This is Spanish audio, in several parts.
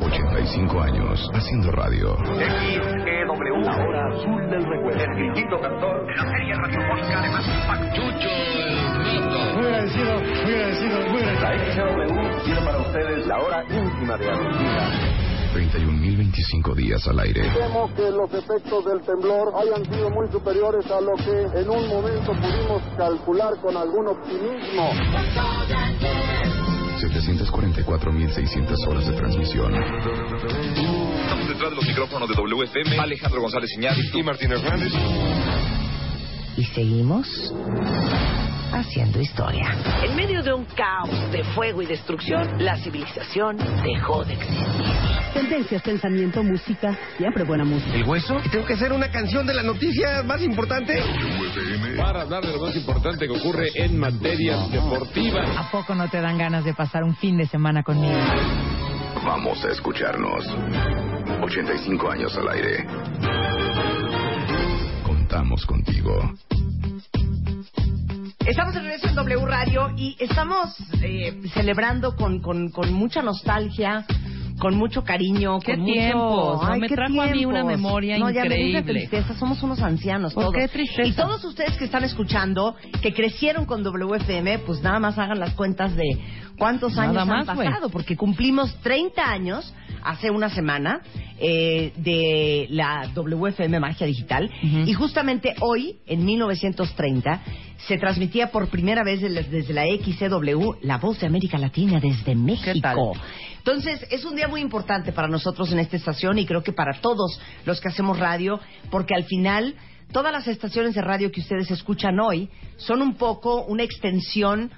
85 años haciendo radio. XEW, la hora azul del recuerdo. El grillito cantor, la serie radiofónica de más impacto. Chucho, el Muy agradecido, muy agradecido, muy agradecido. La XEW tiene para ustedes la hora íntima de Argentina. 31.025 días al aire. Temo que los efectos del temblor hayan sido muy superiores a lo que en un momento pudimos calcular con algún optimismo. 744.600 horas de transmisión. Estamos detrás de los micrófonos de WFM, Alejandro González Iñárritu y Martín Hernández. Y seguimos haciendo historia. En medio de un caos de fuego y destrucción, la civilización dejó de existir. Tendencias, pensamiento, música, siempre buena música. ¿El hueso? ¿Tengo que hacer una canción de la noticia más importante? Para hablar de lo más importante que ocurre en materia deportiva. ¿A poco no te dan ganas de pasar un fin de semana conmigo? Vamos a escucharnos. 85 años al aire. Contamos contigo. Estamos de regreso en W Radio y estamos eh, celebrando con, con, con mucha nostalgia, con mucho cariño, ¿Qué con tiempos? mucho... No, me qué trajo a mí una memoria no, Ya me increíble. tristeza, somos unos ancianos ¿Por todos. qué tristeza? Y todos ustedes que están escuchando, que crecieron con WFM, pues nada más hagan las cuentas de cuántos Nada años más, han pasado, porque cumplimos 30 años hace una semana eh, de la WFM Magia Digital. Y justamente hoy, en 1930, se transmitía por primera vez desde, la XCW La Voz de América Latina desde México. Entonces, es un día muy importante para nosotros en esta estación y creo que para todos los que hacemos radio, porque al final todas las estaciones de radio que ustedes escuchan hoy son un poco una extensión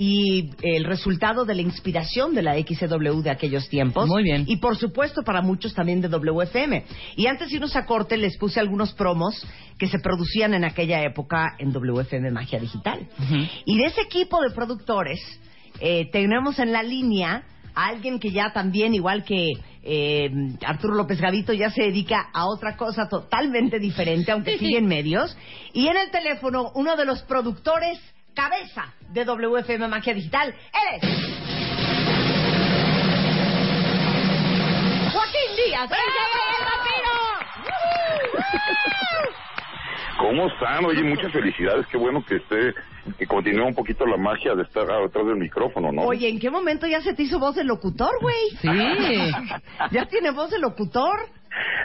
y el resultado de la inspiración de la XCW de aquellos tiempos. Muy bien. Y por supuesto para muchos también de WFM. Y antes de irnos a corte les puse algunos promos que se producían en aquella época en WFM Magia Digital. Y de ese equipo de productores eh, tenemos en la línea a alguien que ya también, igual que eh, Arturo López Gavito, ya se dedica a otra cosa totalmente diferente, aunque sigue en medios. Y en el teléfono, uno de los productores cabeza de WFM Magia Digital, él es... Joaquín Díaz, el ¿Cómo están? Oye, muchas felicidades. Qué bueno que esté, que continúe un poquito la magia de estar detrás del micrófono, ¿no? Oye, ¿en qué momento ya se te hizo voz de locutor, güey? Sí. ¿Ya tiene voz de locutor?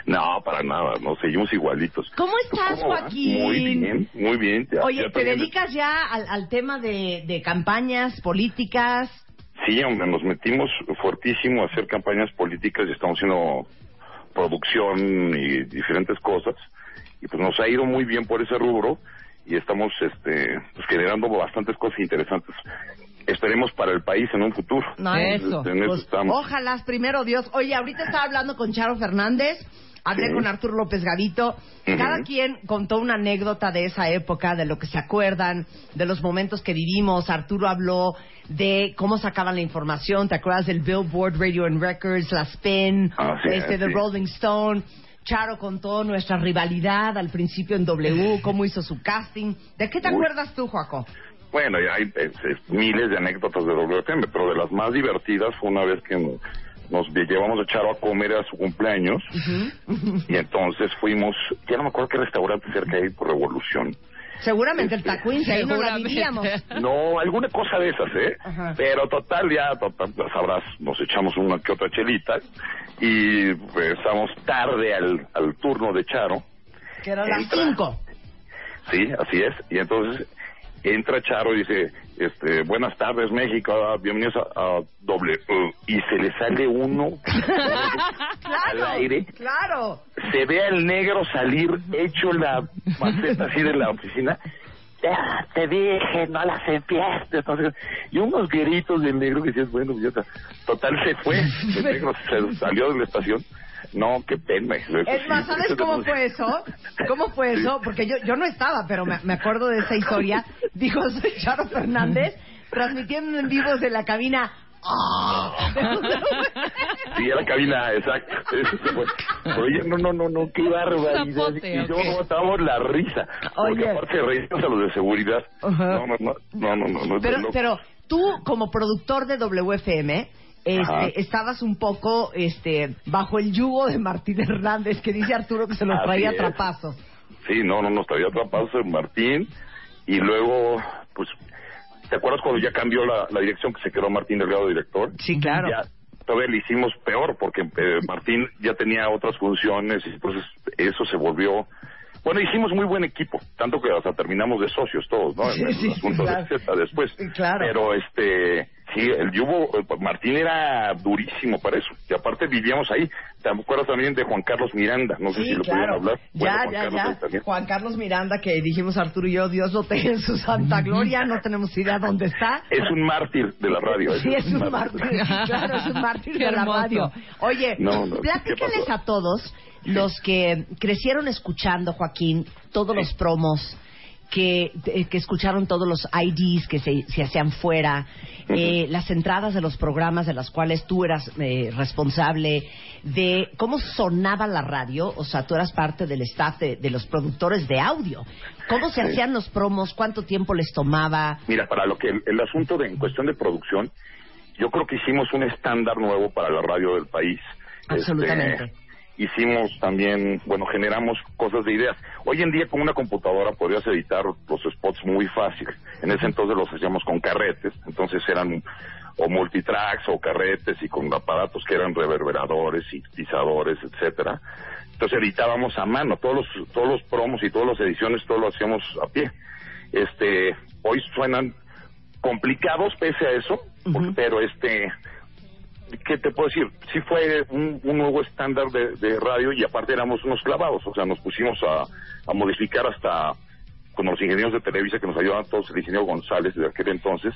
No, para nada, no, seguimos igualitos. ¿Cómo estás. Joaquín? Muy bien, muy bien. Ya- Oye, ya ¿te también- dedicas ya al, al tema de, de campañas políticas? Sí, hombre, nos metimos fuertísimo a hacer campañas políticas y estamos haciendo producción y diferentes cosas. Y pues nos ha ido muy bien por ese rubro y estamos este, pues, generando bastantes cosas interesantes. Esperemos para el país en un futuro. No, Eso. En eso Pues, estamos. ojalá, primero Dios. Oye, ahorita estaba hablando con Charo Fernández, hablé Sí. con Arturo López Gavito. Cada quien contó una anécdota de esa época, de lo que se acuerdan, de los momentos que vivimos. Arturo habló de cómo sacaban la información. ¿Te acuerdas del Billboard Radio and Records, la Spin, Ah, sí, este, de sí. Rolling Stone? Charo contó nuestra rivalidad al principio en W, cómo hizo su casting. ¿De qué te Uy. acuerdas tú, Joaco? Bueno, ya hay es- es miles de anécdotas de WFM, pero de las más divertidas fue una vez que nos, nos llevamos a Charo a comer a su cumpleaños y entonces fuimos, ya no me acuerdo qué restaurante cerca de ahí por Revolución. Seguramente el Tacuín, si ahí no la vivíamos. No, alguna cosa de esas, ¿eh? Ajá. Pero total, ya, total, ya sabrás, nos echamos una que otra chelita y pues, estamos tarde al, al turno de Charo. Que eran las cinco. Sí, así es. Y entonces entra Charo y dice, este, buenas tardes México, ah, bienvenidos a, a W. Y se le sale uno al Claro, aire. claro. Se ve al negro salir hecho la maceta así de la oficina. ya te dije, no las empieces. Entonces, y unos gritos del negro que decías, bueno, ya está. Total, se fue. El negro se salió de la estación. No, qué pena. Es más, ¿sabes cómo fue eso? ¿Cómo fue eso? Porque yo, yo no estaba, pero me, me acuerdo de esa historia. Dijo, soy Charo Fernández, transmitiendo en vivo desde la cabina. Sí, a la cabina, exacto. Fue. Oye, no, no, no, no, qué barbaridad. Y yo ok. botábamos la risa. Oye. Porque aparte reímos a los de seguridad. No, no, no, no, no, no, no, Pero, no. pero tú, como productor de WFM. Este, estabas un poco este, bajo el yugo de Martín Hernández, que dice Arturo que se los Así traía es. trapazos. Sí, no, no, nos traía atrapados en Martín. Y luego, pues, ¿te acuerdas cuando ya cambió la, la dirección que se quedó Martín Delgado director? Sí, claro. Ya todavía le hicimos peor porque eh, Martín ya tenía otras funciones y entonces eso se volvió... Bueno, hicimos muy buen equipo, tanto que hasta terminamos de socios todos, ¿no? Sí, en el sí, asunto claro. de Z después. Claro. Pero este, sí, el yugo, eh, Martín era durísimo para eso. Y aparte vivíamos ahí. ¿Te acuerdas también de Juan Carlos Miranda? No sé Sí, si lo claro. pudieron hablar. Bueno, Ya, Juan ya, Carlos ya. también. Juan Carlos Miranda, que dijimos Arturo y yo, Dios lo tenga en su santa gloria, no tenemos idea dónde está. Es un mártir de la radio. Sí, es un mártir. Claro, es un mártir de la radio. Oye, No, no, ¿qué platícales a todos los que crecieron escuchando, Joaquín, todos los promos, que, eh, que escucharon todos los IDs que se, se hacían fuera, eh, las entradas de los programas de las cuales tú eras eh, responsable, de cómo sonaba la radio, o sea, tú eras parte del staff de, de los productores de audio. ¿Cómo se hacían los promos? ¿Cuánto tiempo les tomaba? Mira, para lo que el, el asunto de en cuestión de producción, yo creo que hicimos un estándar nuevo para la radio del país. Absolutamente. Este, hicimos también, bueno, generamos cosas de ideas. Hoy en día con una computadora podrías editar los spots muy fácil. En ese entonces los hacíamos con carretes, entonces eran o multitracks o carretes y con aparatos que eran reverberadores, sintetizadores, etcétera. Entonces editábamos a mano todos los todos los promos y todas las ediciones, todo lo hacíamos a pie. Este, hoy suenan complicados pese a eso, porque- pero este ¿qué te puedo decir? Sí fue un, un nuevo estándar de, de radio y aparte éramos unos clavados, o sea, nos pusimos a, a modificar hasta con los ingenieros de Televisa que nos ayudaban todos, el ingeniero González de aquel entonces,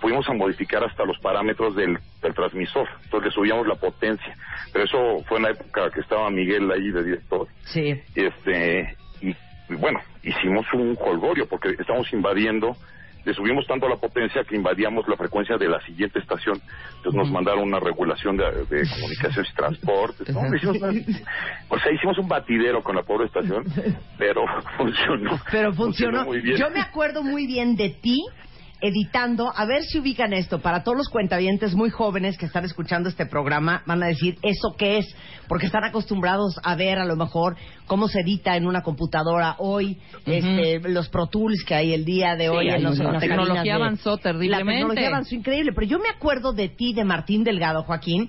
fuimos a modificar hasta los parámetros del, del transmisor, entonces le subíamos la potencia, pero eso fue en la época que estaba Miguel ahí de director, Sí. este y, y bueno, hicimos un holgorio porque estamos invadiendo le subimos tanto la potencia que invadíamos la frecuencia de la siguiente estación. Entonces nos mandaron una regulación de, de comunicaciones y transportes. hicimos una- o sea, hicimos un batidero con la pobre estación, pero funcionó. Pero funcionó. muy bien. Yo me acuerdo muy bien de ti editando, a ver si ubican esto, para todos los cuentavientes muy jóvenes que están escuchando este programa, van a decir, ¿eso qué es? Porque están acostumbrados a ver a lo mejor cómo se edita en una computadora hoy, este, los Pro Tools que hay el día de Sí, hoy. en los- las tecnología de- avanzó terriblemente. La tecnología avanzó increíble, pero yo me acuerdo de ti, de Martín Delgado, Joaquín,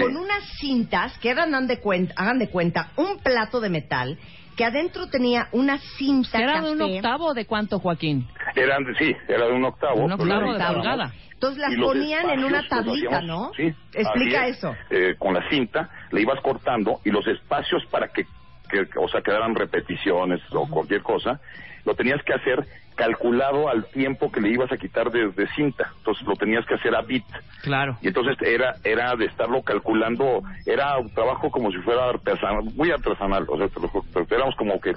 con unas cintas que eran, hagan de cuenta, hagan de cuenta, un plato de metal que adentro tenía una cinta ¿Era de un café. octavo de cuánto, Joaquín? Eran, de- sí, era de un octavo. Un octavo de pulgada. Entonces las ponían en una tablita, hacíamos- ¿no? Sí. Explica es. eso. Eh, con la cinta le ibas cortando y los espacios para que, que, o sea, quedaran repeticiones o cualquier cosa, lo tenías que hacer calculado al tiempo que le ibas a quitar de, de cinta. Entonces lo tenías que hacer a bit. Claro. Y entonces era era de estarlo calculando, era un trabajo como si fuera artesanal, muy artesanal. O sea, te lo- éramos como que,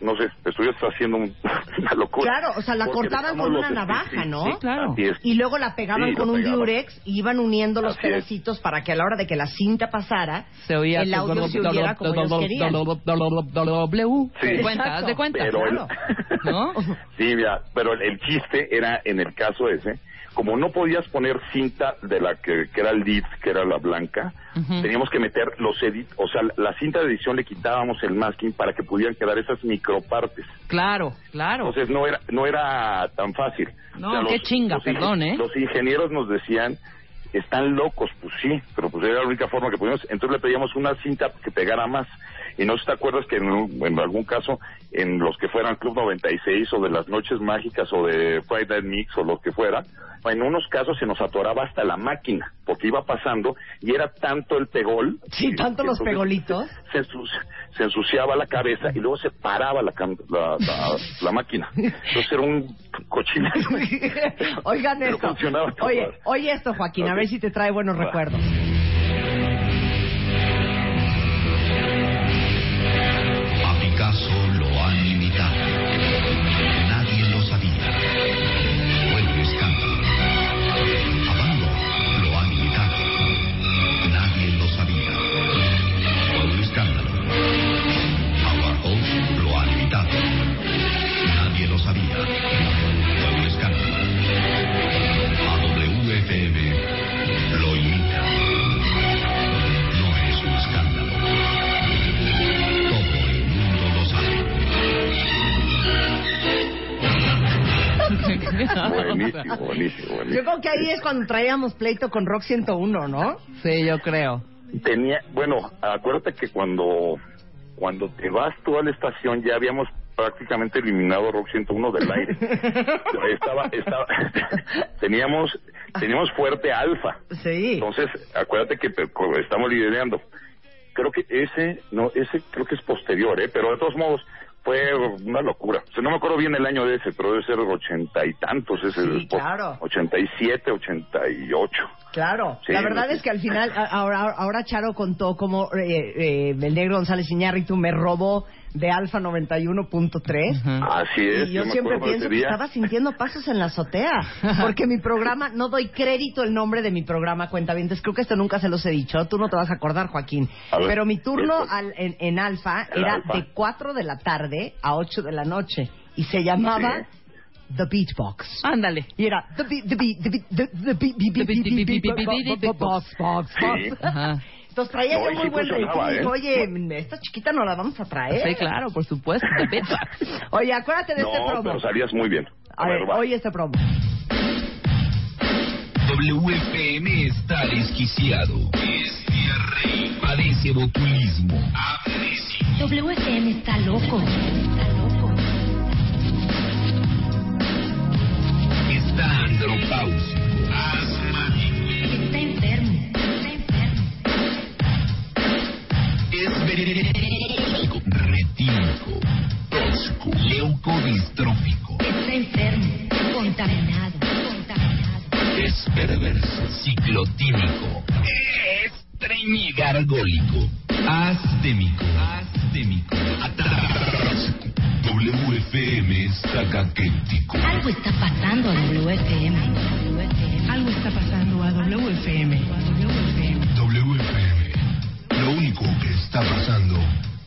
no sé, estuvieras haciendo un- una locura. Claro, o sea, la cortaban con una navaja, ¿no? sí, claro. es. Y luego la pegaban Sí, con un pegaban. diurex y iban uniendo los Así es. pedacitos para que a la hora de que la cinta pasara, Se oía el audio se oyera como ellos querían. Sí. Cuenta, haz de cuenta. Claro. ¿No? sí, mira, pero el, el chiste era en el caso ese, como no podías poner cinta de la que, que era el lead, que era la blanca, teníamos que meter los edit, o sea, la cinta de edición le quitábamos el masking para que pudieran quedar esas micropartes. Claro, claro. Entonces no era no era tan fácil. No, qué chinga, perdón, ¿eh? Los ingenieros nos decían, están locos, pues sí, pero pues era la única forma que podíamos. Entonces le pedíamos una cinta que pegara más. Y no sé si te acuerdas que en, en algún caso, en los que fueran Club 96 o de las Noches Mágicas o de Friday Night Mix o lo que fuera, en unos casos se nos atoraba hasta la máquina, porque iba pasando y era tanto el pegol. Sí, tanto los pegolitos. Se, se ensuciaba la cabeza y luego se paraba la, la, la- la máquina. Entonces era un cochinazo. Oigan esto. Oye, oye esto, Joaquín, a ver si te trae buenos Va. recuerdos. Buenísimo, buenísimo, Yo creo que ahí es cuando traíamos pleito con Rock 101, ¿no? Sí, yo creo. Tenía, bueno, acuérdate que cuando cuando te vas tú a la estación ya habíamos prácticamente eliminado Rock 101 del aire. estaba, estaba, teníamos, teníamos fuerte alfa. Sí. Entonces, acuérdate que estamos liderando. Creo que ese, no, ese creo que es posterior, ¿eh? Pero de todos modos, fue una locura. O no me acuerdo bien el año de ese, pero debe ser ochenta y tantos ese sí, después. Claro. 87, 88. Claro, Sí, la verdad es que al final, ahora, ahora Charo contó cómo eh, eh, el negro González Iñárritu me robó de Alfa 91.3. Así es. Y yo siempre pienso que estaba sintiendo pasos en la azotea. Porque mi programa, no doy crédito el nombre de mi programa, cuentavientes. Creo que esto nunca se los he dicho. Tú no te vas a acordar, Joaquín. A ver, Pero mi turno al- en, en Alfa era Alfa. de 4 de la tarde a 8 de la noche. Y se llamaba The Beatbox. Ándale. Y era The Beat, Box, Box, Entonces traía yo muy buen rating. Oye, esta chiquita no la vamos a traer. Sí, claro, por supuesto. The Beatbox. Oye, acuérdate de este promo. No, pero salías muy bien. A ver, oye este promo. WFM está desquiciado. Es diarrea. Padece botulismo. WFM está loco. Está loco. Está andropáusico. Asmático. Está enfermo. Está enfermo. Es. Retínico. Tosco. Leucodistrófico. Está enfermo. Contaminado. Contaminado. Es perverso. Ciclotímico. Estreñigargólico. Astémico. Astémico. Atrásco. WFM está caquético. Algo está pasando a WFM. Algo está pasando a WFM. WFM. Lo único que está pasando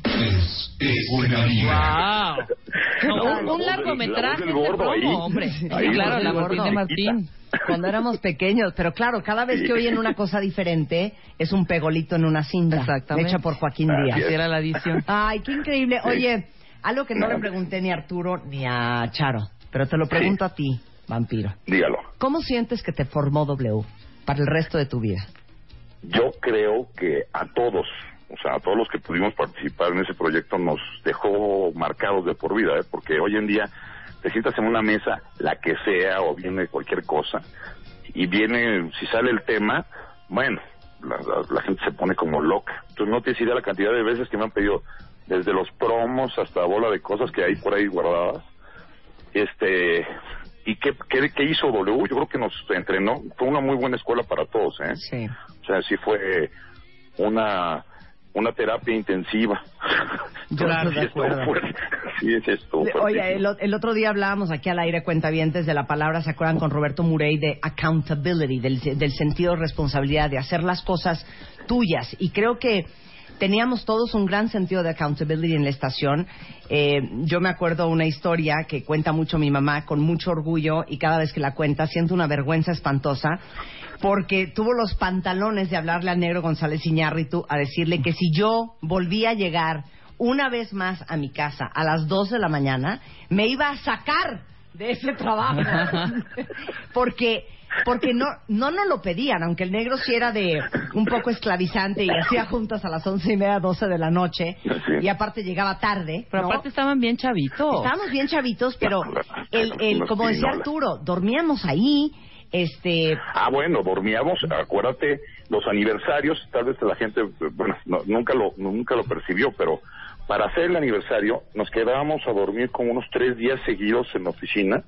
es, es buena vida. ¡Wow! No, La un, un largometraje del de gordo promo, ahí. hombre. Sí, Ahí, claro, la del de Martín. Cuando éramos pequeños, pero claro, cada vez que oyen una cosa diferente es un pegolito en una cinta. Exactamente. Hecha por Joaquín Díaz. Así era la edición. Ay, qué increíble. Sí. Oye, algo que no le pregunté ni a Arturo ni a Charo, pero te lo pregunto a ti, vampiro. Dígalo. ¿Cómo sientes que te formó W para el resto de tu vida? Yo creo que a todos, o sea, a todos los que pudimos participar en ese proyecto nos dejó marcados de por vida, ¿eh? porque hoy en día te sientas en una mesa, la que sea, o viene cualquier cosa, y viene, si sale el tema, bueno, la, la- la gente se pone como loca. Entonces no tienes idea la cantidad de veces que me han pedido, desde los promos hasta bola de cosas que hay por ahí guardadas. Este, ¿y qué, qué, qué hizo W? Yo creo que nos entrenó, fue una muy buena escuela para todos, ¿eh? Sí. O sea, sí fue una una terapia intensiva. De sí estuvo acuerdo. fuerte. Sí, sí estuvo Oye, el, otro día hablábamos aquí al aire cuentavientes de la palabra, ¿se acuerdan con Roberto Murray de accountability, del, del sentido de responsabilidad, de hacer las cosas tuyas? Y creo que teníamos todos un gran sentido de accountability en la estación. Eh, yo me acuerdo una historia que cuenta mucho mi mamá con mucho orgullo y cada vez que la cuenta siento una vergüenza espantosa porque tuvo los pantalones de hablarle al negro González Iñárritu a decirle que si yo volvía a llegar una vez más a mi casa a las 2 de la mañana, me iba a sacar de ese trabajo. porque porque no no nos lo pedían, aunque el negro sí era de un poco esclavizante y hacía juntas a las once y media, doce de la noche, y aparte llegaba tarde. Pero ¿no? aparte estaban bien chavitos. Estábamos bien chavitos, pero el, el, como decía. Arturo, dormíamos ahí, Este, Ah, bueno, dormíamos, acuérdate, los aniversarios, tal vez la gente, bueno, no- nunca lo nunca lo percibió, pero para hacer el aniversario nos quedábamos a dormir como unos tres días seguidos en la oficina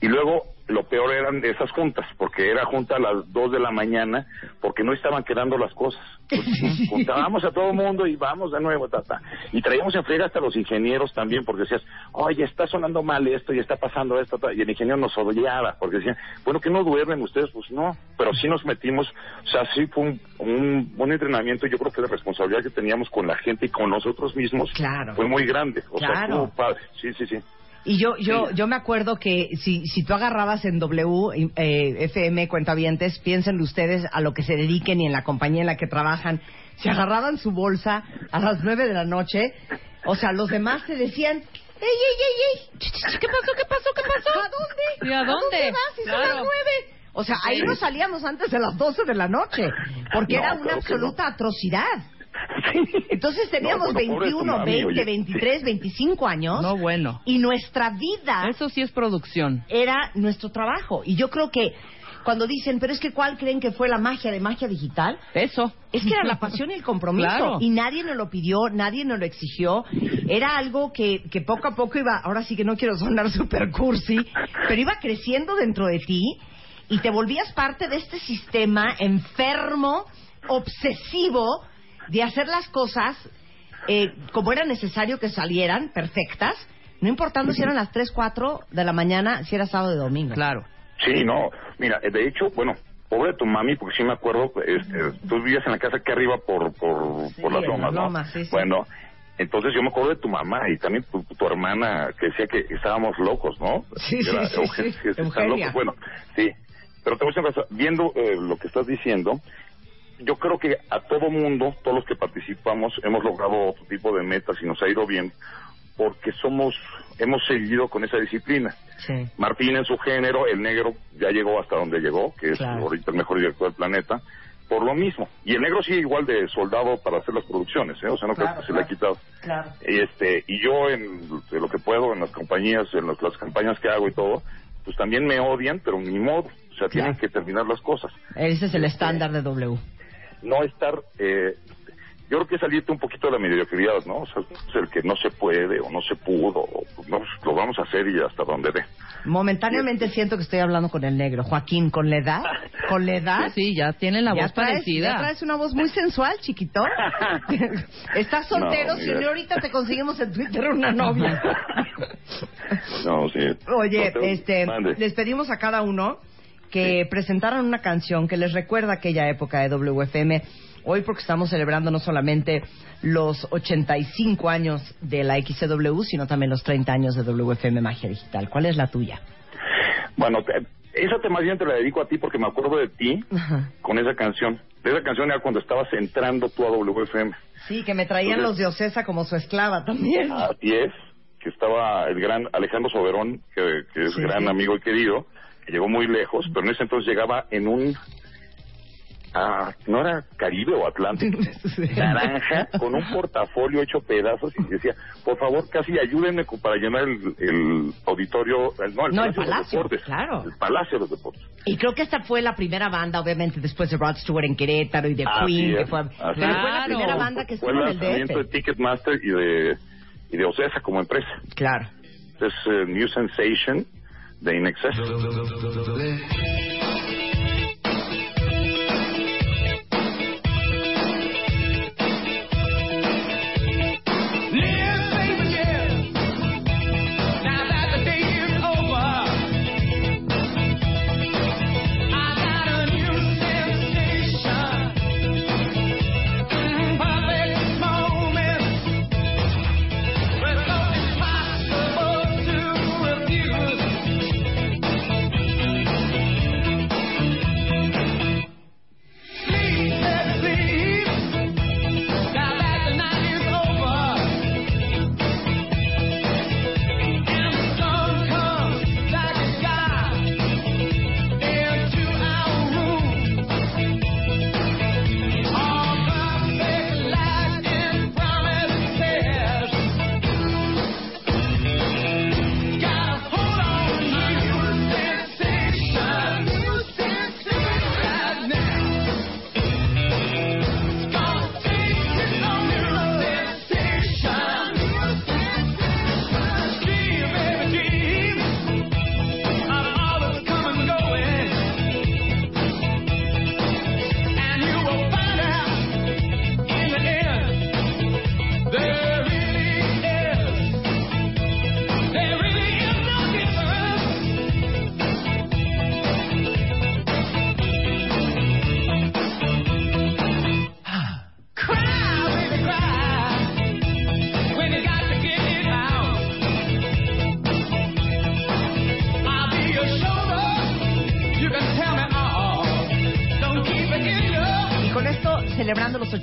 y luego lo peor eran de esas juntas, porque era junta a las dos de la mañana, porque no estaban quedando las cosas. Entonces, juntábamos a todo el mundo y vamos de nuevo, ta, ta. Y traíamos en friega hasta los ingenieros también, porque decías, oye, está sonando mal esto y está pasando esto, ta". y el ingeniero nos odiaba, porque decían, bueno, que no duermen ustedes, pues no, pero sí nos metimos, o sea, sí fue un, un, un entrenamiento, yo creo que la responsabilidad que teníamos con la gente y con nosotros mismos Claro. fue muy grande, o sea, Claro. estuvo padre, sí, sí, sí. Y yo, yo, yo me acuerdo que si, si tú agarrabas en W, eh, FM, cuentavientes, piensen ustedes a lo que se dediquen y en la compañía en la que trabajan, si agarraban su bolsa a las nueve de la noche, o sea, los demás te decían, ¡Ey, ey, ey, ey! ¿Qué pasó, qué pasó, qué pasó? ¿A dónde? ¿Y a dónde? vas? Si son Claro. las nueve. O sea, ahí no salíamos antes de las doce de la noche, porque No, era una no. absoluta Entonces teníamos No, bueno, pobre tu 21, mami, 20, oye. 23, 25 años. No, bueno. Y nuestra vida. Eso sí es producción. Era nuestro trabajo. Y yo creo que cuando dicen, pero es que ¿cuál creen que fue la magia de magia digital? Eso. Es que era la pasión y el compromiso. Claro. Y nadie nos lo pidió, nadie nos lo exigió. Era algo que, que poco a poco iba, ahora sí que no quiero sonar super cursi, pero iba creciendo dentro de ti y te volvías parte de este sistema enfermo, obsesivo, de hacer las cosas eh, como era necesario que salieran, perfectas, no importando si eran las 3, 4 de la mañana, si era sábado o domingo. Claro. Sí, no, mira, eh, de hecho, bueno, pobre de tu mami, porque sí me acuerdo, este, tú vivías en la casa aquí arriba por, por, por las lomas, las ¿no? sí, sí. Bueno, entonces yo me acuerdo de tu mamá y también tu, tu hermana que decía que estábamos locos, ¿no? Sí, Que era sí, sí, sí. locos. Bueno, sí, pero te voy a decir una cosa, viendo eh, lo que estás diciendo, yo creo que a todo mundo, todos los que participamos, hemos logrado otro tipo de metas y nos ha ido bien porque somos, hemos seguido con esa disciplina. Sí. Martín en su género, el negro ya llegó hasta donde llegó, que es Claro. ahorita el mejor director del planeta, por lo mismo. Y el negro sigue igual de soldado para hacer las producciones, ¿eh? o sea, no creo Claro, que se le ha quitado. Claro. Y, este, y yo en lo que puedo, en las compañías, en las, las campañas que hago y todo, pues también me odian, pero ni modo. O sea, tienen que terminar las cosas. Ese es el estándar de W. No estar... Eh, yo creo que salirte un poquito de la mediocridad, ¿no? O sea, es el que no se puede o no se pudo, o, no, lo vamos a hacer y hasta donde dé. Momentáneamente siento que estoy hablando con el negro. Joaquín, con la edad, con la edad. Sí, ya tienen la ya voz traes, parecida. Ya traes una voz muy sensual, chiquito. Estás soltero, No, si no ahorita te conseguimos en Twitter una novia. No, sí. Oye, No te- este, mande. les pedimos a cada uno que presentaran una canción que les recuerda aquella época de WFM. Hoy porque estamos celebrando no solamente los 85 años de la XCW, sino también los 30 años de WFM Magia Digital. ¿Cuál es la tuya? Bueno, te- esa te más bien te la dedico a ti porque me acuerdo de ti con esa canción. De esa canción era cuando estabas entrando tú a WFM. Sí, que me traían los de Ocesa como su esclava también. Así es, que estaba el gran Alejandro Soberón, que, que es Sí, gran sí. amigo y querido, que llegó muy lejos, pero en ese entonces llegaba en un... ah, no era Caribe o Atlántico, naranja, con un portafolio hecho pedazos y decía, por favor, casi ayúdenme para llenar el, el auditorio, el- no, el No, el Palacio de los Deportes, claro. el Palacio de los Deportes. Y creo que esta fue la primera banda, obviamente, después de Rod Stewart en Querétaro y de Así Queen, es, que fue, así pero es. fue la primera banda que Fue estuvo en el el lanzamiento de DF. Ticketmaster y de, y de Ocesa como empresa. Claro. Es eh, New Sensation de In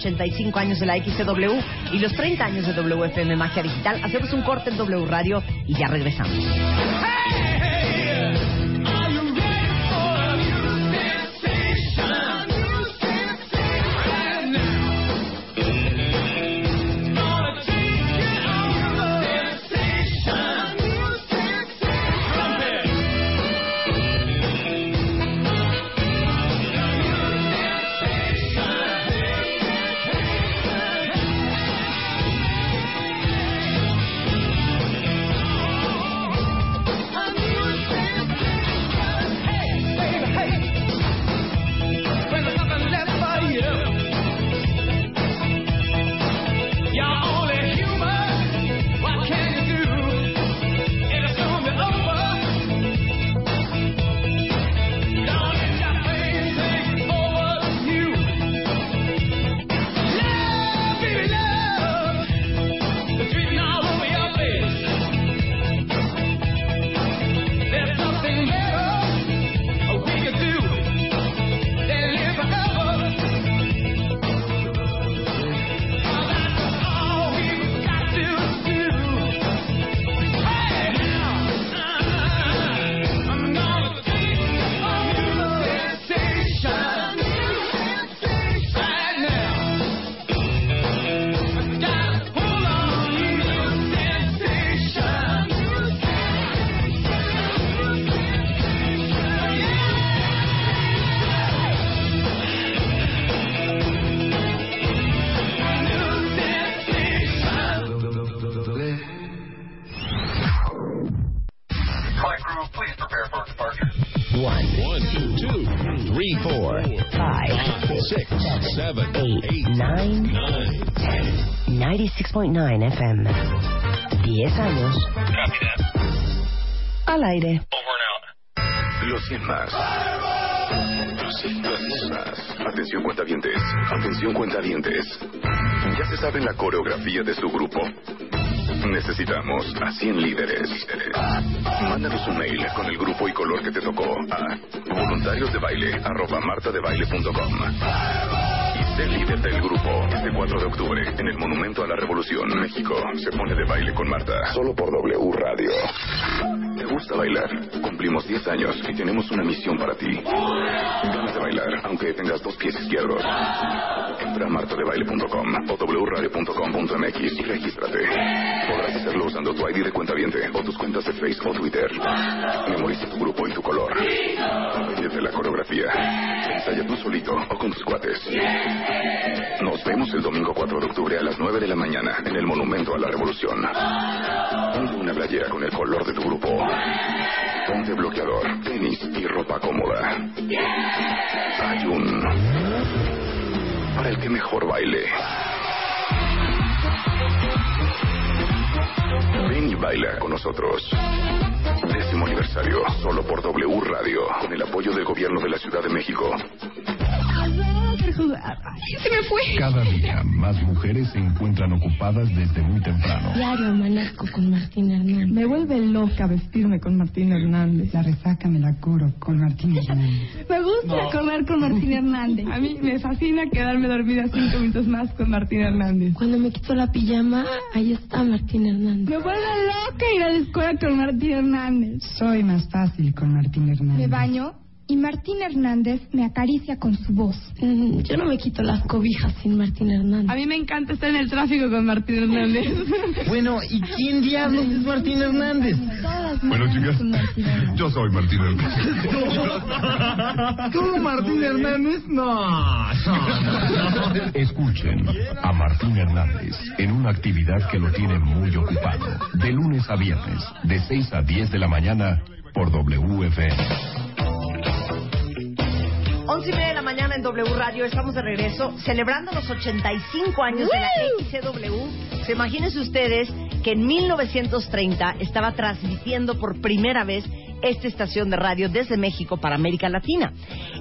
85 años de la XCW y los 30 años de WFM Magia Digital. Hacemos un corte en W Radio y ya regresamos. 96.9 FM. 10 años. Al aire. Los 100 más. Los 100 más. Atención cuentavientes. Atención cuentavientes. Ya se saben la coreografía de su grupo. Necesitamos a 100 líderes. Mándanos un mail con el grupo y color que te tocó a voluntarios de baile arroba martadebaile.com y sé líder del grupo este 4 de octubre en el Monumento a la Revolución, México. Se pone de baile con Marta, solo por W Radio. ¿Te gusta bailar? Cumplimos 10 años y tenemos una misión para ti. Ganas de bailar, aunque tengas dos pies izquierdos. Entra a martadebaile.com o wradio.com.mx y regístrate. Podrás hacerlo usando tu ID de cuenta o tus cuentas de Facebook o Twitter. Memoriza tu grupo y tu color. Aprende la coreografía. Ensaya tú solito o con tus cuates. Nos vemos el domingo 4 de octubre a las 9 de la mañana en el Monumento a la Revolución. Ponte una playera con el color de tu grupo. Ponte bloqueador, tenis y ropa cómoda. Hay un... Para el que mejor baile. Ven y baila con nosotros. Aniversario, solo por W Radio, con el apoyo del gobierno de la Ciudad de México. Se me fue. Cada día más mujeres se encuentran ocupadas desde muy temprano. Diario amanezco con Martín Hernández. Me vuelve loca vestirme con Martín Hernández. La resaca me la curo con Martín Hernández. Me gusta No. correr con Martín Hernández. A mí me fascina quedarme dormida cinco minutos más con Martín Hernández. Cuando me quito la pijama, ahí está Martín Hernández. Me vuelve loca ir a la escuela con Martín Hernández. Soy más fácil con Martín Hernández. Me baño y Martín Hernández me acaricia con su voz. Mm, Yo no me quito las cobijas sin Martín Hernández. A mí me encanta estar en el tráfico con Martín Hernández. Bueno, ¿y quién diablos es Martín Hernández? Bueno, chicas, yo soy Martín Hernández. ¿Cómo Martín Hernández? No, no, no. Escuchen a Martín Hernández en una actividad que lo tiene muy ocupado. De lunes a viernes, de 6 a 10 de la mañana, por WFM. 11 y media de la mañana en W Radio, estamos de regreso celebrando los 85 años de la XCW. Se imagínense ustedes que en 1930 estaba transmitiendo por primera vez esta estación de radio desde México para América Latina.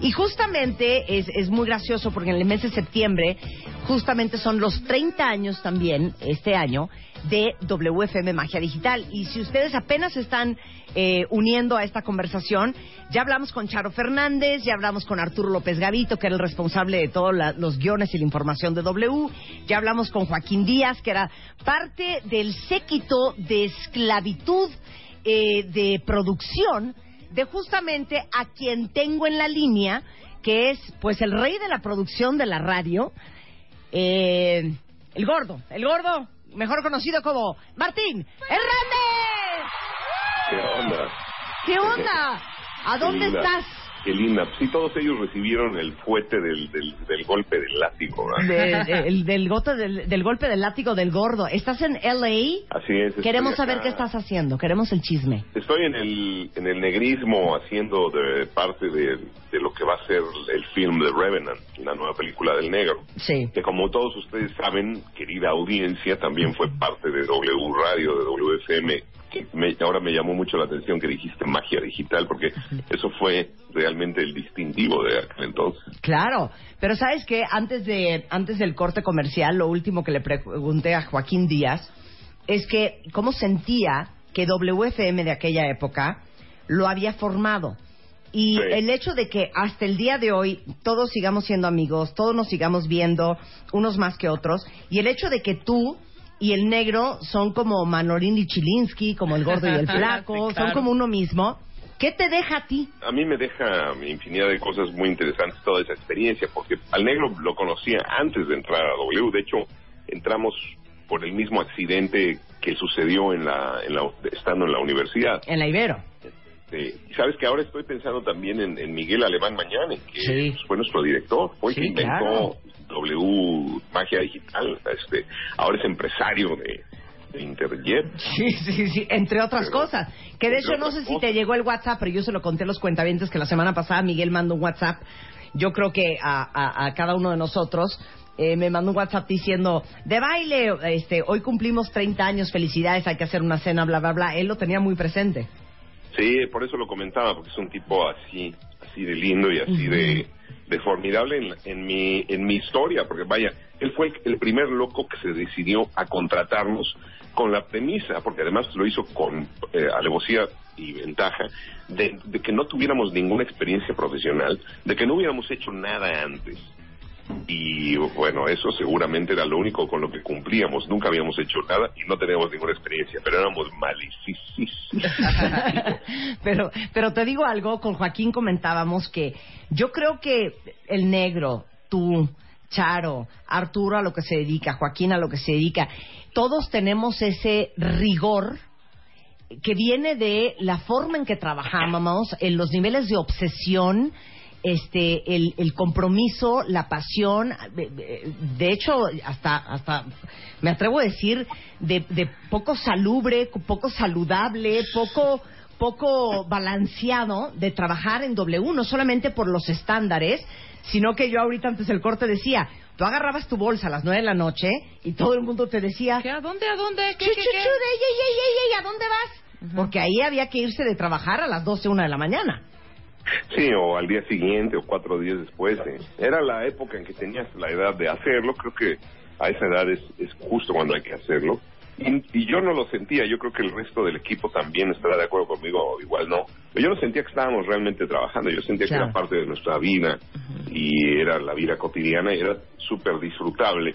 Y justamente es, es muy gracioso porque en el mes de septiembre justamente son los 30 años también, este año, de WFM Magia Digital. Y si ustedes apenas están eh, uniendo a esta conversación, ya hablamos con Charo Fernández, ya hablamos con Arturo López Gavito, que era el responsable de todos los guiones y la información de W, ya hablamos con Joaquín Díaz, que era parte del séquito de esclavitud eh, de producción de justamente a quien tengo en la línea, que es pues el rey de la producción de la radio, eh, el gordo, el gordo, mejor conocido como Martín Hernández. ¿Qué onda? ¿Qué onda? ¿A dónde estás? Qué linda. Sí, todos ellos recibieron el fuete del, del, del golpe del látigo. ¿verdad? De- de- el- del, del, del golpe del látigo del gordo. ¿Estás en LA? Así es. Queremos saber qué estás haciendo. Queremos el chisme. Estoy en el, en el negrismo haciendo de parte de, de lo que va a ser el film de Revenant, la nueva película del negro. Sí. Que como todos ustedes saben, querida audiencia, también fue parte de W Radio, de WFM. Me- ahora me llamó mucho la atención que dijiste magia digital, porque eso fue realmente el distintivo de aquel entonces. Claro, pero sabes que antes de antes del corte comercial, lo último que le pregunté a Joaquín Díaz es que cómo sentía que WFM de aquella época lo había formado. Y Sí. el hecho de que hasta el día de hoy todos sigamos siendo amigos, todos nos sigamos viendo, unos más que otros, y el hecho de que tú y el negro son como Manolín y Chilinsky, como el gordo y el flaco, Sí, son como uno mismo, ¿qué te deja a ti? A mí me deja infinidad de cosas muy interesantes toda esa experiencia, porque al negro lo conocía antes de entrar a W. De hecho, entramos por el mismo accidente que sucedió en la, en la- estando en la universidad. En la Ibero. Y sabes que ahora estoy pensando también en, en Miguel Alemán Mañane, que Sí. fue nuestro director, fue Sí, que inventó claro. W Magia Digital. Este, ahora es empresario de, de Interjet. Sí, sí, sí, entre otras cosas. Que de hecho no sé si te llegó el WhatsApp, pero yo se lo conté a los cuentavientes que la semana pasada Miguel mandó un WhatsApp. Yo creo que a, a- a cada uno de nosotros eh, me mandó un WhatsApp diciendo, de baile, este, hoy cumplimos 30 años, felicidades, hay que hacer una cena, bla, bla, bla. Él lo tenía muy presente. Sí, por eso lo comentaba, porque es un tipo así, así de lindo y así de, de formidable en, en mi, en mi historia, porque vaya, él fue el, el primer loco que se decidió a contratarnos con la premisa, porque además lo hizo con eh, alevosía y ventaja, de, de que no tuviéramos ninguna experiencia profesional, de que no hubiéramos hecho nada antes. Y bueno, eso seguramente era lo único con lo que cumplíamos. Nunca habíamos hecho nada y no teníamos ninguna experiencia, pero éramos malicísimos. pero, pero te digo algo, con Joaquín comentábamos que yo creo que el negro, tú, Charo, Arturo a lo que se dedica, Joaquín a lo que se dedica, todos tenemos ese rigor que viene de la forma en que trabajamos, en los niveles de obsesión, este, el, el compromiso, la pasión, de, hecho, hasta, hasta me atrevo a decir, de, de poco salubre, poco saludable, poco, poco balanceado de trabajar en W, no solamente por los estándares, sino que yo ahorita antes del corte decía, tú agarrabas tu bolsa a las nueve de la noche y todo el mundo te decía, ¿A dónde, a dónde? ¿Qué, qué, qué? ¿a dónde vas? Porque ahí había que irse de trabajar a las 12, una de la mañana. Sí, o al día siguiente o cuatro días después. eh. Era la época en que tenías la edad de hacerlo. Creo que a esa edad es, es justo cuando hay que hacerlo. Y, y yo no lo sentía. Yo creo que el resto del equipo también estará de acuerdo conmigo, o igual no. Pero yo no sentía que estábamos realmente trabajando. Yo sentía que era parte de nuestra vida y era la vida cotidiana y era súper disfrutable.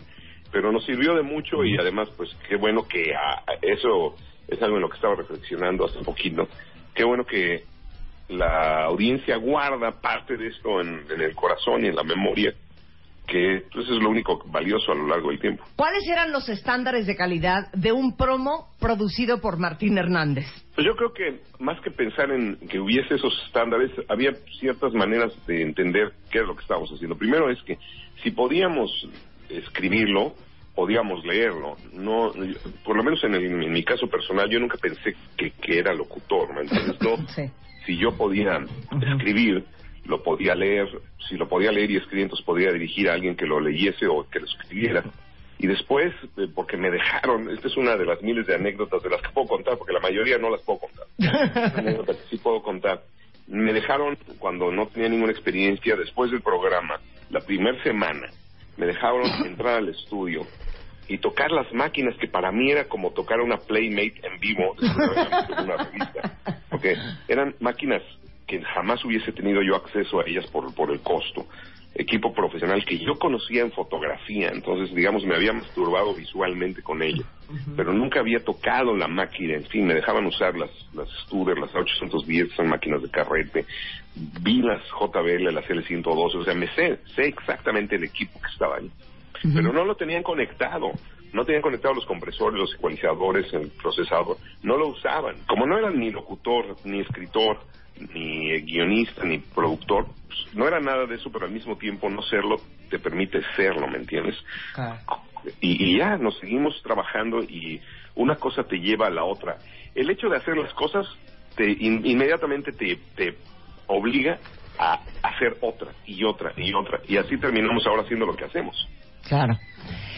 Pero nos sirvió de mucho y además, pues qué bueno que a- a eso es algo en lo que estaba reflexionando hace poquito. Qué bueno que la audiencia guarda parte de esto en, en el corazón y en la memoria, que pues, es lo único valioso a lo largo del tiempo. ¿Cuáles eran los estándares de calidad de un promo producido por Martín Hernández? Pues yo creo que más que pensar en que hubiese esos estándares, había ciertas maneras de entender qué es lo que estábamos haciendo. Primero es que si podíamos escribirlo, podíamos leerlo. No, por lo menos en, el- en mi caso personal, yo nunca pensé que, que era locutor, ¿me entiendes? No, si yo podía escribir, lo podía leer, si lo podía leer y escribir, entonces podía dirigir a alguien que lo leyese o que lo escribiera. Y después, eh, porque me dejaron, esta es una de las miles de anécdotas de las que puedo contar, porque la mayoría no las puedo contar. Que sí puedo contar. Me dejaron cuando no tenía ninguna experiencia, después del programa, la primera semana, me dejaron entrar al estudio y tocar las máquinas que para mí era como tocar una Playmate en vivo de una revista. Porque eran máquinas que jamás hubiese tenido yo acceso a ellas por, por el costo. Equipo profesional que yo conocía en fotografía, entonces, digamos, me había masturbado visualmente con ella, pero nunca había tocado la máquina, en fin, me dejaban usar las, las Studer, las 810, son máquinas de carrete, vi las JBL, las L112, o sea, me sé, sé exactamente el equipo que estaba ahí pero no lo tenían conectado. No tenían conectados los compresores, los ecualizadores, el procesador. No lo usaban. Como no eran ni locutor, ni escritor, ni guionista, ni productor, pues, no era nada de eso, pero al mismo tiempo no serlo te permite serlo, ¿me entiendes? Y, y ya, nos seguimos trabajando y una cosa te lleva a la otra. El hecho de hacer las cosas te in- inmediatamente te, te obliga a hacer otra y otra y otra. Y así terminamos ahora haciendo lo que hacemos. Claro.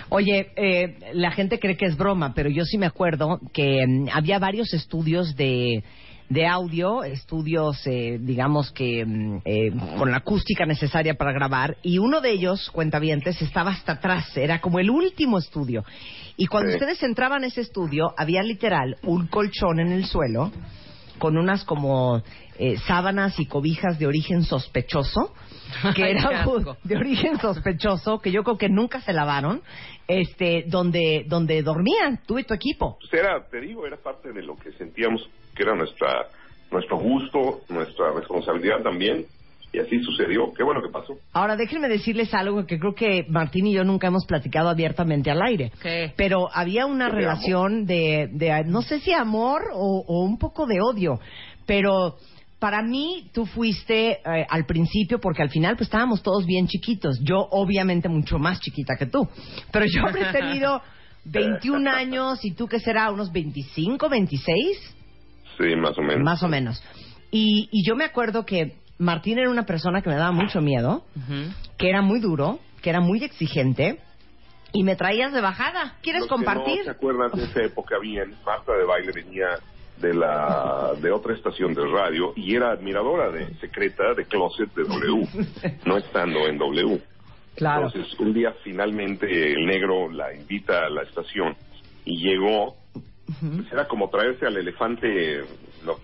Oye, eh, la gente cree que es broma, pero yo sí me acuerdo que mm, había varios estudios de, de audio, estudios, eh, digamos que mm, eh, con la acústica necesaria para grabar, y uno de ellos, Cuentavientes, estaba hasta atrás, era como el último estudio. Y cuando Sí. ustedes entraban a ese estudio, había literal un colchón en el suelo con unas como eh, sábanas y cobijas de origen sospechoso, que era de origen sospechoso, que yo creo que nunca se lavaron, este, donde, donde dormían tú y tu equipo. Pues era, te digo, era parte de lo que sentíamos que era nuestra nuestro gusto, nuestra responsabilidad también. Y así sucedió. Qué bueno que pasó. Ahora déjenme decirles algo que creo que Martín y yo nunca hemos platicado abiertamente al aire. ¿Qué? Pero había una De relación de, de, no sé si amor o, o un poco de odio, pero para mí tú fuiste eh, al principio porque al final pues estábamos todos bien chiquitos. Yo obviamente mucho más chiquita que tú, pero yo habré tenido 21 años y tú que será unos 25, 26. Sí, más o menos. Más o menos. Y, y yo me acuerdo que Martín era una persona que me daba mucho miedo, que era muy duro, que era muy exigente, y me traías de bajada. ¿Quieres Los que compartir? no se acuerdan de esa época bien, Marta de Baile venía de la de otra estación de radio y era admiradora de secreta de Closet de W, no estando en W. Claro. Entonces, un día finalmente el negro la invita a la estación y llegó, pues era como traerse al elefante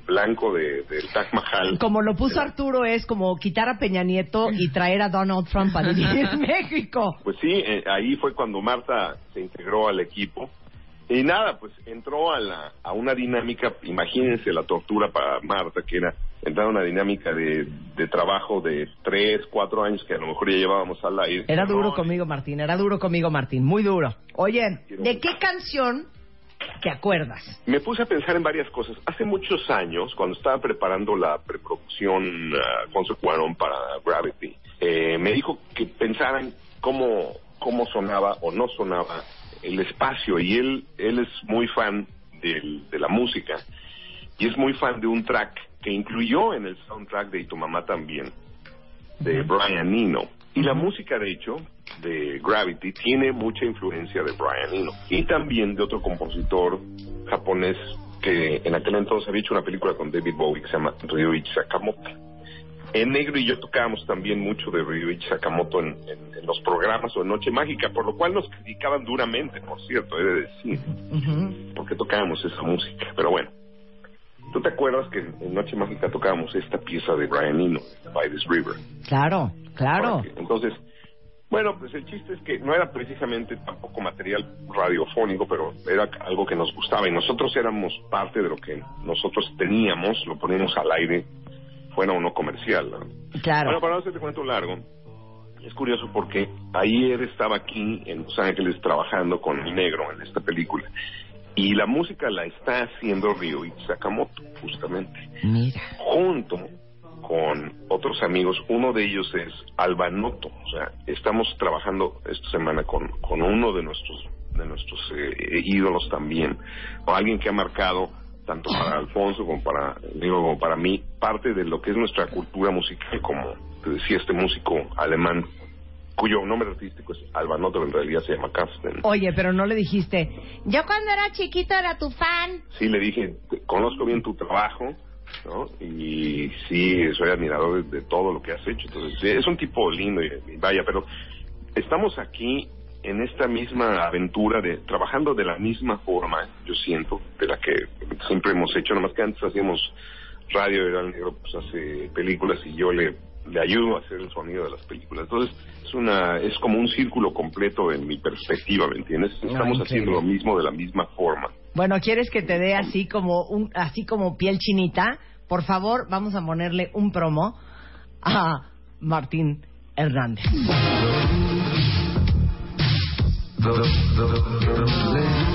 blanco de, del Taj Mahal. Como lo puso Arturo, es como quitar a Peña Nieto y traer a Donald Trump a dirigir México. Pues sí, eh, ahí fue cuando Marta se integró al equipo. Y nada, pues entró a, la, a una dinámica, imagínense la tortura para Marta, que era entrar a una dinámica de, de trabajo de tres, cuatro años que a lo mejor ya llevábamos al aire. Era duro No, conmigo, Martín, era duro conmigo, Martín, muy duro. Oye, ¿de qué canción te acuerdas? Me puse a pensar en varias cosas. Hace muchos años, cuando estaba preparando la preproducción uh, Alfonso Cuarón para Gravity, eh, me dijo que pensaran cómo, cómo sonaba o no sonaba el espacio. Y él, él es muy fan del- de la música y es muy fan de un track que incluyó en el soundtrack de Y tu mamá también, de Brian Eno. Y la música, de hecho, de Gravity tiene mucha influencia de Brian Eno. Y también de otro compositor japonés que en aquel entonces había hecho una película con David Bowie que se llama Ryuichi Sakamoto. En negro y yo tocábamos también mucho de Ryuichi Sakamoto en, en- en los programas o en Noche Mágica, por lo cual nos criticaban duramente, por cierto, he de decir, porque tocábamos esa música. Pero bueno, ¿tú te acuerdas que en Noche Mágica tocábamos esta pieza de Brian Eno, By This River? Claro, claro. Que- Entonces, bueno, pues el chiste es que no era precisamente tampoco material radiofónico, pero era algo que nos gustaba y nosotros éramos parte de lo que nosotros teníamos, lo poníamos al aire, fuera o no comercial. ¿no? Claro. Bueno, para no hacerte cuento largo, es curioso porque ayer estaba aquí en Los Ángeles trabajando con el negro en esta película y la música la está haciendo Ryuichi Sakamoto, justamente Mira. junto con otros amigos. Uno de ellos es Albanoto. O sea, estamos trabajando esta semana con, con uno de nuestros de nuestros eh, ídolos también, o alguien que ha marcado tanto para Alfonso como para digo como para mí parte de lo que es nuestra cultura musical, como te decía este músico alemán cuyo nombre artístico es Albano, pero en realidad se llama Carsten. Oye, pero no le dijiste, yo cuando era chiquito era tu fan. Sí, le dije, "Te- conozco bien tu trabajo, ¿no? Y sí, soy admirador de, de todo lo que has hecho. Entonces, sí, es un tipo lindo y, y vaya, pero estamos aquí en esta misma aventura de trabajando de la misma forma, yo siento, de la que siempre hemos hecho, nomás que antes hacíamos radio, era el negro, pues hace películas y yo le, le ayudo a hacer el sonido de las películas. Entonces, es una es como un círculo completo en mi perspectiva, ¿me entiendes? Estamos haciendo lo mismo de la misma forma. Bueno, ¿quieres que te dé así como un, así como piel chinita? Por favor, vamos a ponerle un promo a Martín Hernández. the, the, the, the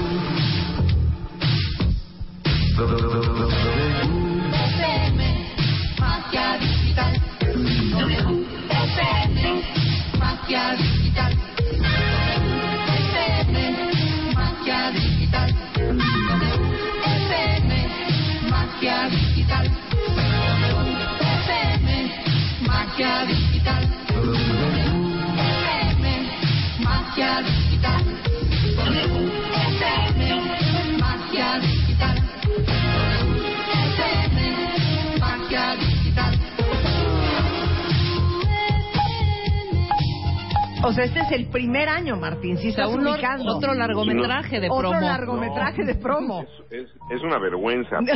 es el primer año, Martín. Si estás Uno- ubicando. otro largometraje de Otro promo. largometraje de promo. Es, es una vergüenza.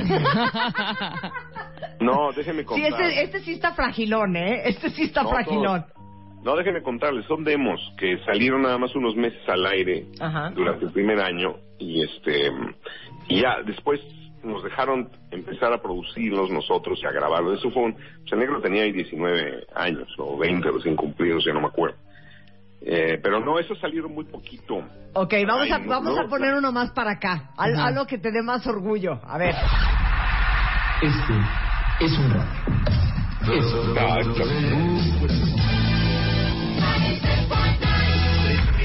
No, déjeme Sí, contar. este, este sí está fragilón, ¿eh? Este sí está No, fragilón. No, déjenme contarles, son demos que salieron nada más unos meses al aire Ajá. durante el primer año y este y ya después nos dejaron empezar a producirlos nosotros y a grabarlos. Eso fue un... Pues el negro tenía ahí 19 años o 20 recién cumplidos, ya no me acuerdo. Eh, pero no, eso salieron muy poquito. Ok, vamos, a, no, vamos no, a poner uno más para acá. Al- algo que te dé más orgullo. A ver. Este es un rap.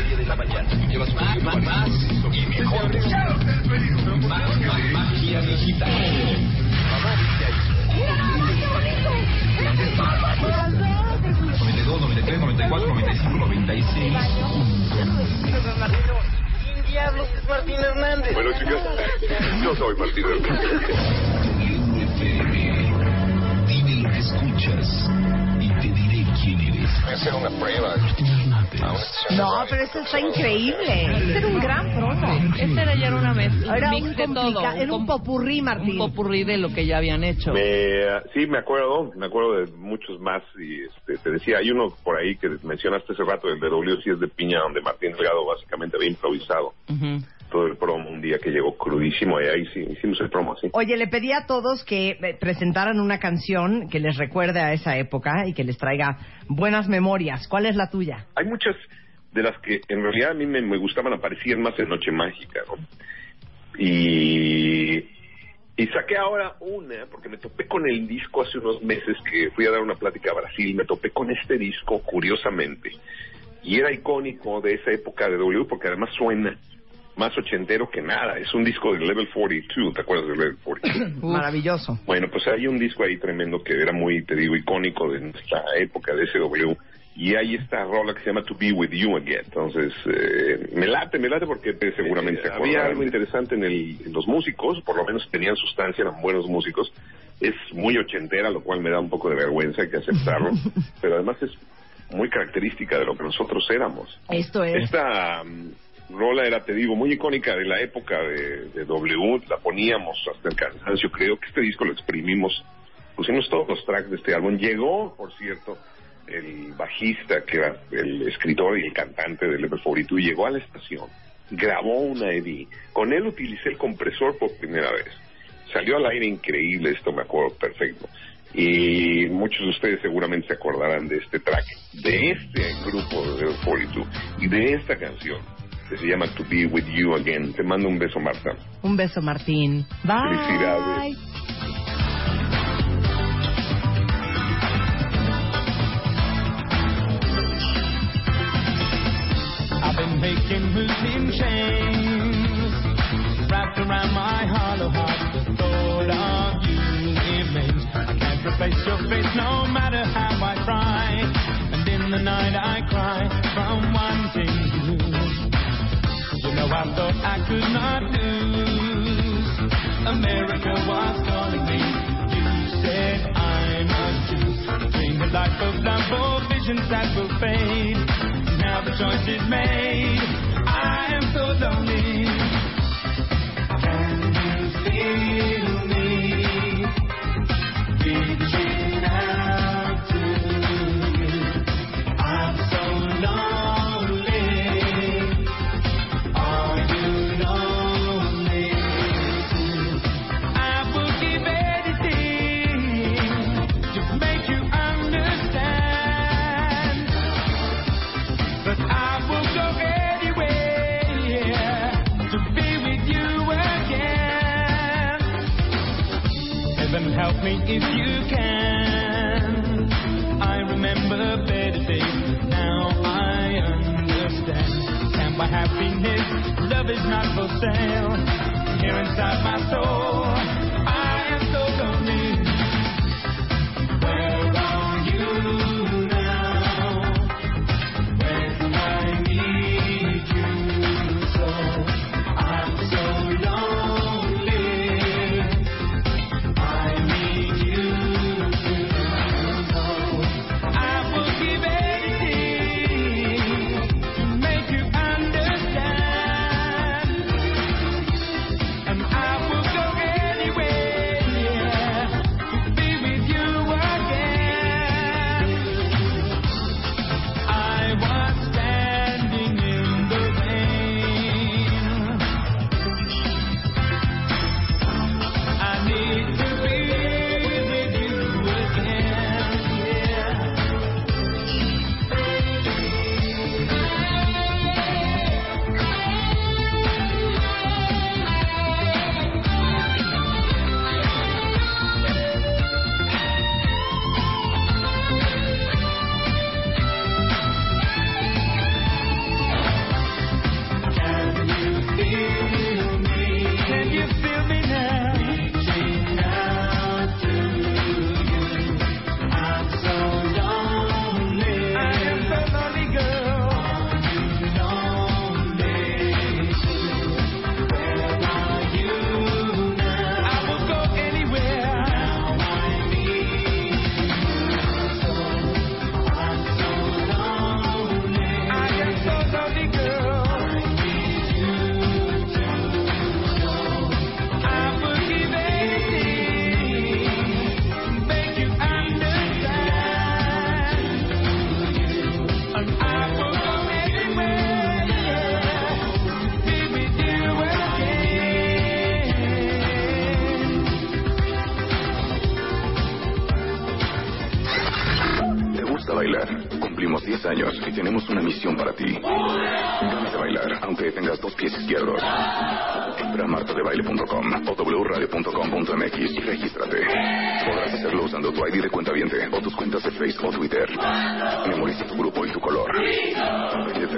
Es de la mañana. Llevas más, más, más y mejor. Magia digital. 94, 95, 96. ¿Quién diablos es Martín Hernández? Bueno, chicas, yo soy Martín Hernández. Dime lo que escuchas Voy a hacer una prueba. No, pero esto está increíble. Este era un gran promo. Este era ya una mezcla. Era un mix de todo. complica- era un popurrí, Martín. Un popurrí de lo que ya habían hecho. Me, sí, me acuerdo, me acuerdo de muchos más y este, te decía, hay uno por ahí que mencionaste hace rato, el de WCS de Piña, donde Martín Delgado básicamente había improvisado Ujú. Todo el promo un día que llegó crudísimo y ahí sí hicimos el promo así. Oye, le pedí a todos que eh, presentaran una canción que les recuerde a esa época y que les traiga buenas memorias. ¿Cuál es la tuya? Hay muchas de las que en realidad a mí me, me gustaban, aparecían más en Noche Mágica, ¿no? Y, y saqué ahora una, porque me topé con el disco hace unos meses que fui a dar una plática a Brasil, me topé con este disco, curiosamente, y era icónico de esa época de W, porque además suena más ochentero que nada, es un disco del Level 42, ¿te acuerdas del Level 42? Maravilloso. Bueno, pues hay un disco ahí tremendo que era muy, te digo, icónico de nuestra época de SW. Y hay esta rola que se llama To Be With You Again. Entonces, eh, me late, me late porque eh, seguramente se había algo interesante en, el, en los músicos, por lo menos tenían sustancia, eran buenos músicos. Es muy ochentera, lo cual me da un poco de vergüenza, hay que aceptarlo. pero además es muy característica de lo que nosotros éramos. Esto es. Esta mm, rola era, te digo, muy icónica de la época de, W, la poníamos hasta el cansancio, creo que este disco lo exprimimos, pusimos todos los tracks de este álbum. Llegó, por cierto, el bajista, que era el escritor y el cantante de Level 42, llegó a la estación, grabó una ED, con él utilicé el compresor por primera vez. Salió al aire increíble, esto me acuerdo perfecto. Y muchos de ustedes seguramente se acordarán de este track, de este grupo de Level 42 y de esta canción que se llama To Be With You Again. Te mando un beso, Marta. Un beso, Martín. Bye. Felicidades. I've been making moves in chains, wrapped around my hollow heart. The thought of you remains. I can't replace your face, no matter how I try. Could not lose. America was calling me. You said I must choose between the life of love visions that will fade. Now the choice is made. I am so lonely. Me if you can. I remember better days, but now I understand. Stand by happiness, love is not for sale. Here inside my soul, I am so lonely.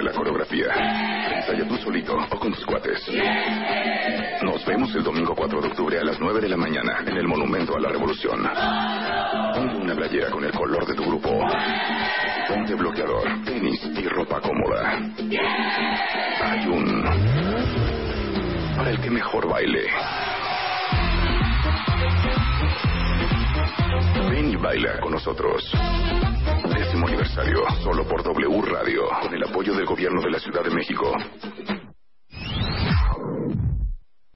La coreografía. Ensaya tú solito o con tus cuates. Nos vemos el domingo 4 de octubre a las 9 de la mañana en el Monumento a la Revolución. Ponte una playera con el color de tu grupo. Ponte bloqueador, tenis y ropa cómoda. Hay un... Para el que mejor baile. Ven y baila con nosotros. Aniversario, solo por W Radio, con el apoyo del gobierno de la Ciudad de México.